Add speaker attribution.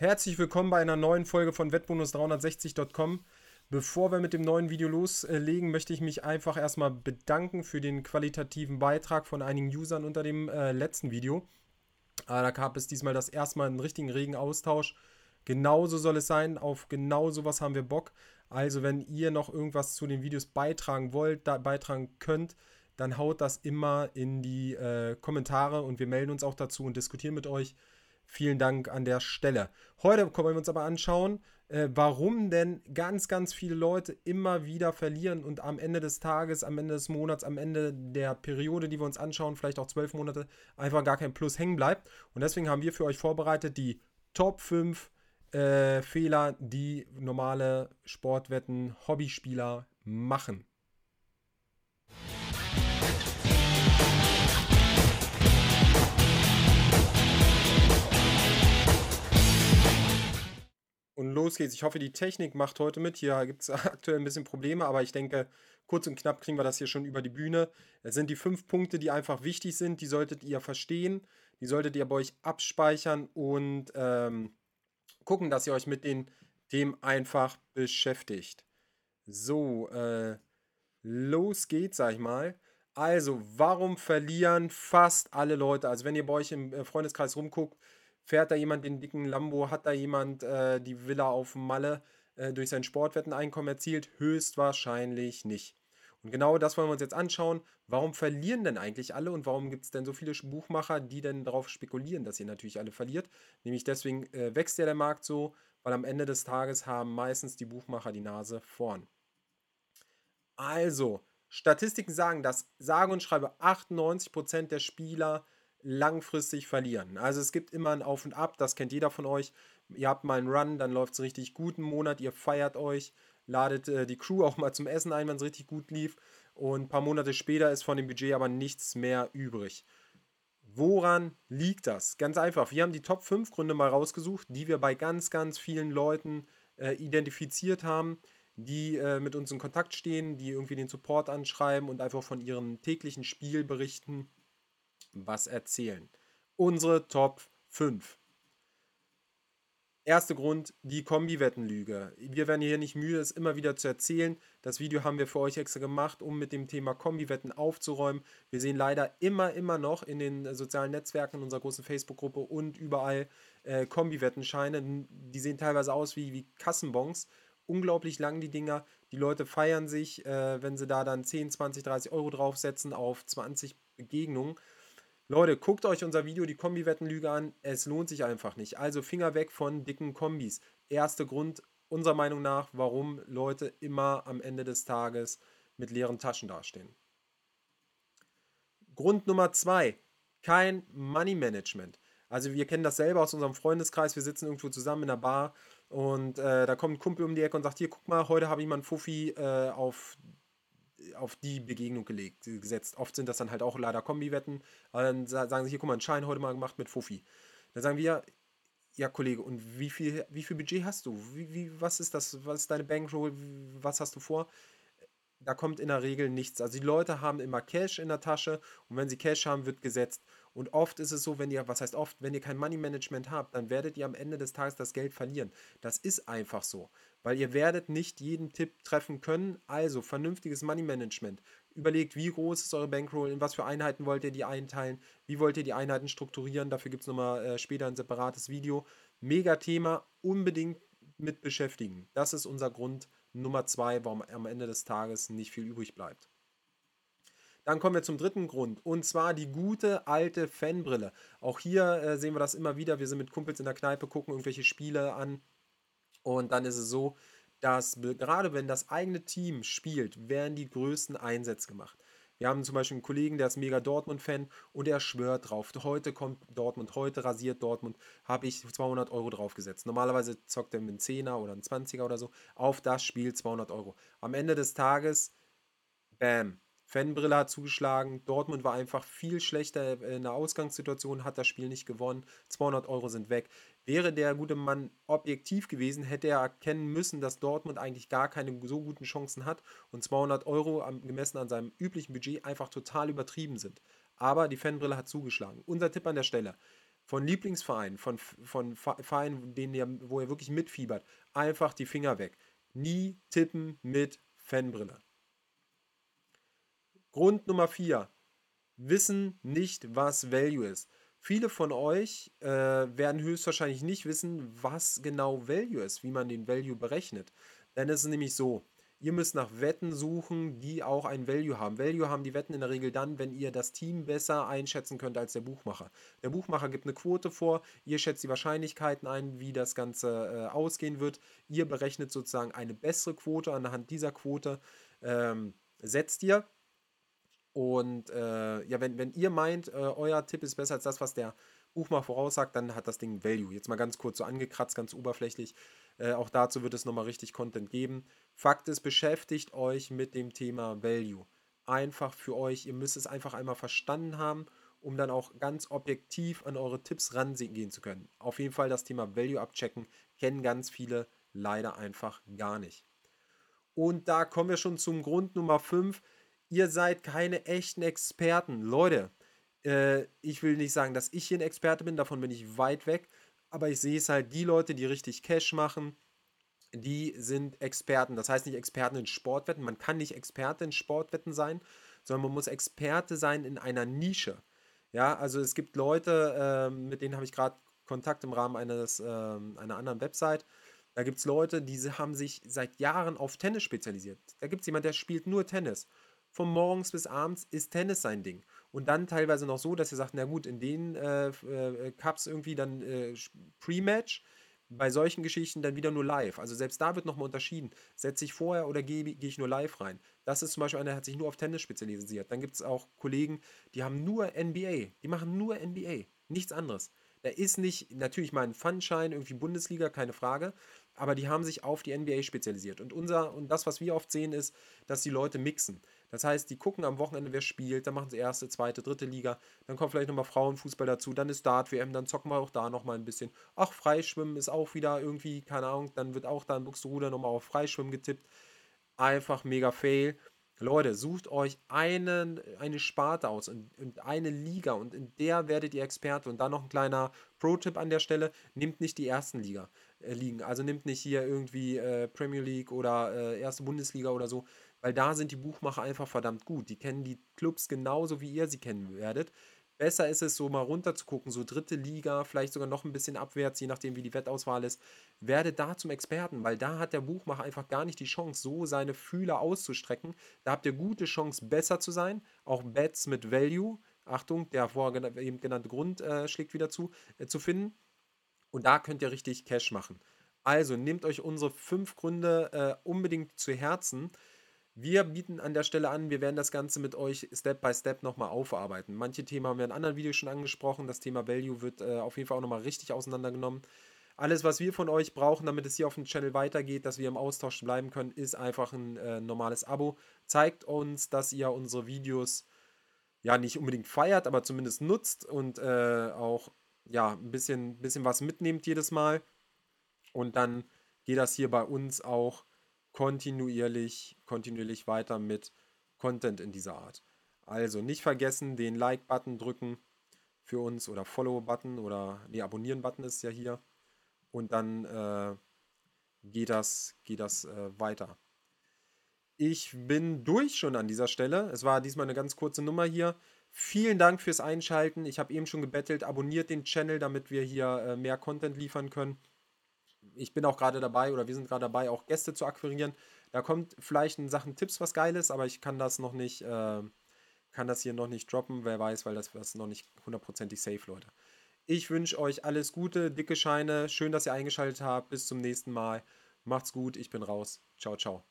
Speaker 1: Herzlich willkommen bei einer neuen Folge von wettbonus360.com. Bevor wir mit dem neuen Video loslegen, möchte ich mich einfach erstmal bedanken für den qualitativen Beitrag von einigen Usern unter dem äh, letzten Video. Äh, da gab es diesmal das erste Mal einen richtigen regen Austausch. Genauso soll es sein, auf genau sowas haben wir Bock. Also wenn ihr noch irgendwas zu den Videos beitragen wollt, da beitragen könnt, dann haut das immer in die äh, Kommentare und wir melden uns auch dazu und diskutieren mit euch. Vielen Dank an der Stelle. Heute wollen wir uns aber anschauen, äh, warum denn ganz, ganz viele Leute immer wieder verlieren und am Ende des Tages, am Ende des Monats, am Ende der Periode, die wir uns anschauen, vielleicht auch zwölf Monate, einfach gar kein Plus hängen bleibt. Und deswegen haben wir für euch vorbereitet die Top 5 äh, Fehler, die normale Sportwetten, Hobbyspieler machen. Los geht's. Ich hoffe, die Technik macht heute mit. Hier gibt es aktuell ein bisschen Probleme, aber ich denke, kurz und knapp kriegen wir das hier schon über die Bühne. Es sind die fünf Punkte, die einfach wichtig sind. Die solltet ihr verstehen. Die solltet ihr bei euch abspeichern und ähm, gucken, dass ihr euch mit den Themen einfach beschäftigt. So, äh, los geht's, sag ich mal. Also, warum verlieren fast alle Leute? Also, wenn ihr bei euch im äh, Freundeskreis rumguckt, Fährt da jemand den dicken Lambo? Hat da jemand äh, die Villa auf Malle äh, durch sein Sportwetteneinkommen erzielt? Höchstwahrscheinlich nicht. Und genau das wollen wir uns jetzt anschauen. Warum verlieren denn eigentlich alle und warum gibt es denn so viele Buchmacher, die denn darauf spekulieren, dass ihr natürlich alle verliert? Nämlich deswegen äh, wächst ja der Markt so, weil am Ende des Tages haben meistens die Buchmacher die Nase vorn. Also, Statistiken sagen, dass sage und schreibe 98% der Spieler langfristig verlieren. Also es gibt immer ein Auf und Ab, das kennt jeder von euch. Ihr habt mal einen Run, dann läuft es richtig gut einen Monat, ihr feiert euch, ladet äh, die Crew auch mal zum Essen ein, wenn es richtig gut lief. Und ein paar Monate später ist von dem Budget aber nichts mehr übrig. Woran liegt das? Ganz einfach. Wir haben die Top 5 Gründe mal rausgesucht, die wir bei ganz, ganz vielen Leuten äh, identifiziert haben, die äh, mit uns in Kontakt stehen, die irgendwie den Support anschreiben und einfach von ihrem täglichen Spiel berichten was erzählen. Unsere Top 5. Erster Grund, die Kombi-Wettenlüge. Wir werden hier nicht müde, es immer wieder zu erzählen. Das Video haben wir für euch extra gemacht, um mit dem Thema Kombi-Wetten aufzuräumen. Wir sehen leider immer, immer noch in den sozialen Netzwerken, in unserer großen Facebook-Gruppe und überall äh, Kombi-Wettenscheine. Die sehen teilweise aus wie, wie Kassenbons. Unglaublich lang die Dinger. Die Leute feiern sich, äh, wenn sie da dann 10, 20, 30 Euro draufsetzen auf 20 Begegnungen. Leute, guckt euch unser Video, die Kombi-Wettenlüge an. Es lohnt sich einfach nicht. Also Finger weg von dicken Kombis. Erster Grund unserer Meinung nach, warum Leute immer am Ende des Tages mit leeren Taschen dastehen. Grund Nummer zwei, kein Money Management. Also wir kennen das selber aus unserem Freundeskreis. Wir sitzen irgendwo zusammen in der Bar und äh, da kommt ein Kumpel um die Ecke und sagt, hier, guck mal, heute habe ich mal einen Fuffi äh, auf auf die Begegnung gelegt, gesetzt. Oft sind das dann halt auch leider Kombi-Wetten. Dann sagen sie, hier, guck mal, einen Schein heute mal gemacht mit Fuffi. Dann sagen wir, ja, Kollege, und wie viel, wie viel Budget hast du? Wie, wie, was ist das? Was ist deine Bankroll? Was hast du vor? Da kommt in der Regel nichts. Also die Leute haben immer Cash in der Tasche und wenn sie Cash haben, wird gesetzt. Und oft ist es so, wenn ihr, was heißt oft, wenn ihr kein Money Management habt, dann werdet ihr am Ende des Tages das Geld verlieren. Das ist einfach so, weil ihr werdet nicht jeden Tipp treffen können. Also vernünftiges Money Management. Überlegt, wie groß ist eure Bankroll, in was für Einheiten wollt ihr die einteilen, wie wollt ihr die Einheiten strukturieren. Dafür gibt es nochmal äh, später ein separates Video. Mega Thema, unbedingt mit beschäftigen. Das ist unser Grund Nummer zwei, warum am Ende des Tages nicht viel übrig bleibt. Dann kommen wir zum dritten Grund und zwar die gute alte Fanbrille. Auch hier äh, sehen wir das immer wieder. Wir sind mit Kumpels in der Kneipe, gucken irgendwelche Spiele an und dann ist es so, dass gerade wenn das eigene Team spielt, werden die größten Einsätze gemacht. Wir haben zum Beispiel einen Kollegen, der ist mega Dortmund-Fan und er schwört drauf. Heute kommt Dortmund, heute rasiert Dortmund, habe ich 200 Euro draufgesetzt. Normalerweise zockt er mit einem 10er oder einem 20er oder so auf das Spiel 200 Euro. Am Ende des Tages, bam, Fanbrille hat zugeschlagen. Dortmund war einfach viel schlechter in der Ausgangssituation, hat das Spiel nicht gewonnen. 200 Euro sind weg. Wäre der gute Mann objektiv gewesen, hätte er erkennen müssen, dass Dortmund eigentlich gar keine so guten Chancen hat und 200 Euro gemessen an seinem üblichen Budget einfach total übertrieben sind. Aber die Fanbrille hat zugeschlagen. Unser Tipp an der Stelle. von Lieblingsvereinen, von, von Vereinen, denen ihr, wo ihr wirklich mitfiebert, einfach die Finger weg. Nie tippen mit Fanbrille. Grund Nummer 4. Wissen nicht, was Value ist. Viele von euch äh, werden höchstwahrscheinlich nicht wissen, was genau Value ist, wie man den Value berechnet. Denn es ist nämlich so, ihr müsst nach Wetten suchen, die auch ein Value haben. Value haben die Wetten in der Regel dann, wenn ihr das Team besser einschätzen könnt als der Buchmacher. Der Buchmacher gibt eine Quote vor, ihr schätzt die Wahrscheinlichkeiten ein, wie das Ganze äh, ausgehen wird. Ihr berechnet sozusagen eine bessere Quote. Anhand dieser Quote ähm, setzt ihr und äh, ja, wenn, wenn ihr meint, äh, euer Tipp ist besser als das, was der Buchmacher voraussagt, dann hat das Ding Value. Jetzt mal ganz kurz so angekratzt, ganz oberflächlich. Äh, auch dazu wird es nochmal richtig Content geben. Fakt ist, beschäftigt euch mit dem Thema Value. Einfach für euch. Ihr müsst es einfach einmal verstanden haben, um dann auch ganz objektiv an eure Tipps rangehen zu können. Auf jeden Fall das Thema Value abchecken kennen ganz viele leider einfach gar nicht. Und da kommen wir schon zum Grund Nummer 5 ihr seid keine echten Experten. Leute, äh, ich will nicht sagen, dass ich hier ein Experte bin, davon bin ich weit weg, aber ich sehe es halt, die Leute, die richtig Cash machen, die sind Experten. Das heißt nicht Experten in Sportwetten, man kann nicht Experte in Sportwetten sein, sondern man muss Experte sein in einer Nische. Ja, also es gibt Leute, äh, mit denen habe ich gerade Kontakt im Rahmen eines, äh, einer anderen Website. Da gibt es Leute, die haben sich seit Jahren auf Tennis spezialisiert. Da gibt es jemanden, der spielt nur Tennis von morgens bis abends ist Tennis sein Ding. Und dann teilweise noch so, dass ihr sagt, na gut, in den äh, äh, Cups irgendwie dann äh, Pre-Match, bei solchen Geschichten dann wieder nur live. Also selbst da wird nochmal unterschieden. Setze ich vorher oder gehe geh ich nur live rein? Das ist zum Beispiel einer, der hat sich nur auf Tennis spezialisiert. Dann gibt es auch Kollegen, die haben nur NBA. Die machen nur NBA. Nichts anderes. Da ist nicht, natürlich mal ein Funschein, irgendwie Bundesliga, keine Frage aber die haben sich auf die NBA spezialisiert. Und unser und das, was wir oft sehen, ist, dass die Leute mixen. Das heißt, die gucken am Wochenende, wer spielt, dann machen sie erste, zweite, dritte Liga, dann kommt vielleicht nochmal Frauenfußball dazu, dann ist Dart-WM, dann zocken wir auch da nochmal ein bisschen. Ach, Freischwimmen ist auch wieder irgendwie, keine Ahnung, dann wird auch da in Buxtehude nochmal auf Freischwimmen getippt. Einfach mega fail. Leute, sucht euch einen, eine Sparte aus und, und, eine Liga und in der werdet ihr Experte. Und dann noch ein kleiner Pro-Tipp an der Stelle: Nehmt nicht die ersten Liga, äh, Ligen. Also nehmt nicht hier irgendwie äh, Premier League oder äh, erste Bundesliga oder so, weil da sind die Buchmacher einfach verdammt gut. Die kennen die Clubs genauso, wie ihr sie kennen werdet. Besser ist es, so mal runter zu gucken, so dritte Liga, vielleicht sogar noch ein bisschen abwärts, je nachdem, wie die Wettauswahl ist. Werde da zum Experten, weil da hat der Buchmacher einfach gar nicht die Chance, so seine Fühler auszustrecken. Da habt ihr gute Chance, besser zu sein. Auch Bets mit Value, Achtung, der vorher eben genannte Grund äh, schlägt wieder zu, äh, zu finden. Und da könnt ihr richtig Cash machen. Also nehmt euch unsere fünf Gründe äh, unbedingt zu Herzen. Wir bieten an der Stelle an, wir werden das Ganze mit euch Step by Step nochmal aufarbeiten. Manche Themen haben wir in anderen Videos schon angesprochen. Das Thema Value wird äh, auf jeden Fall auch nochmal richtig auseinandergenommen. Alles, was wir von euch brauchen, damit es hier auf dem Channel weitergeht, dass wir im Austausch bleiben können, ist einfach ein äh, normales Abo. Zeigt uns, dass ihr unsere Videos ja nicht unbedingt feiert, aber zumindest nutzt und äh, auch ja ein bisschen, bisschen was mitnehmt jedes Mal. Und dann geht das hier bei uns auch kontinuierlich, kontinuierlich weiter mit Content in dieser Art. Also nicht vergessen, den Like-Button drücken für uns oder Follow-Button oder nee, Abonnieren-Button ist ja hier. Und dann äh, geht das, geht das äh, weiter. Ich bin durch schon an dieser Stelle. Es war diesmal eine ganz kurze Nummer hier. Vielen Dank fürs Einschalten. Ich habe eben schon gebettelt, abonniert den Channel, damit wir hier äh, mehr Content liefern können ich bin auch gerade dabei oder wir sind gerade dabei, auch Gäste zu akquirieren. Da kommt vielleicht in Sachen Tipps was Geiles, aber ich kann das noch nicht, äh, kann das hier noch nicht droppen, wer weiß, weil das, ist noch nicht hundertprozentig safe, Leute. Ich wünsche euch alles Gute, dicke Scheine, schön, dass ihr eingeschaltet habt. Bis zum nächsten Mal. Macht's gut, ich bin raus. Ciao, ciao.